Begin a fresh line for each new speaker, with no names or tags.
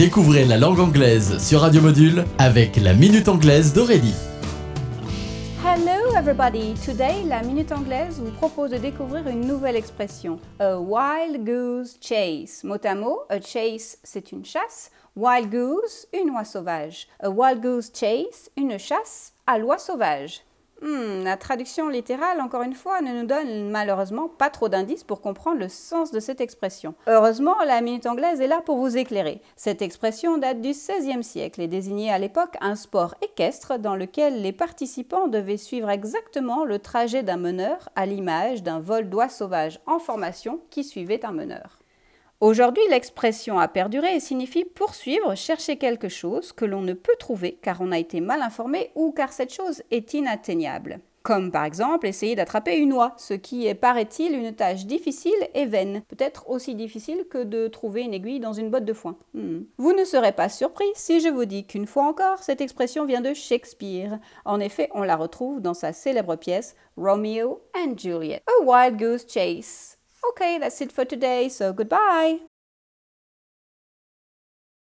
Découvrez la langue anglaise sur Radio Module avec la Minute Anglaise d'Aurélie.
Hello everybody! Today, la Minute Anglaise vous propose de découvrir une nouvelle expression. A wild goose chase. Mot à mot, a chase c'est une chasse, wild goose, une oie sauvage. A wild goose chase, une chasse à l'oie sauvage. Hmm, la traduction littérale, encore une fois, ne nous donne malheureusement pas trop d'indices pour comprendre le sens de cette expression. Heureusement, la minute anglaise est là pour vous éclairer. Cette expression date du XVIe siècle et désignait à l'époque un sport équestre dans lequel les participants devaient suivre exactement le trajet d'un meneur à l'image d'un vol d'oies sauvages en formation qui suivait un meneur. Aujourd'hui, l'expression a perduré et signifie poursuivre, chercher quelque chose que l'on ne peut trouver car on a été mal informé ou car cette chose est inatteignable. Comme par exemple essayer d'attraper une oie, ce qui est, paraît-il, une tâche difficile et vaine, peut-être aussi difficile que de trouver une aiguille dans une botte de foin. Hmm. Vous ne serez pas surpris si je vous dis qu'une fois encore, cette expression vient de Shakespeare. En effet, on la retrouve dans sa célèbre pièce Romeo and Juliet. A Wild Goose Chase. Okay, that's it for today, so goodbye.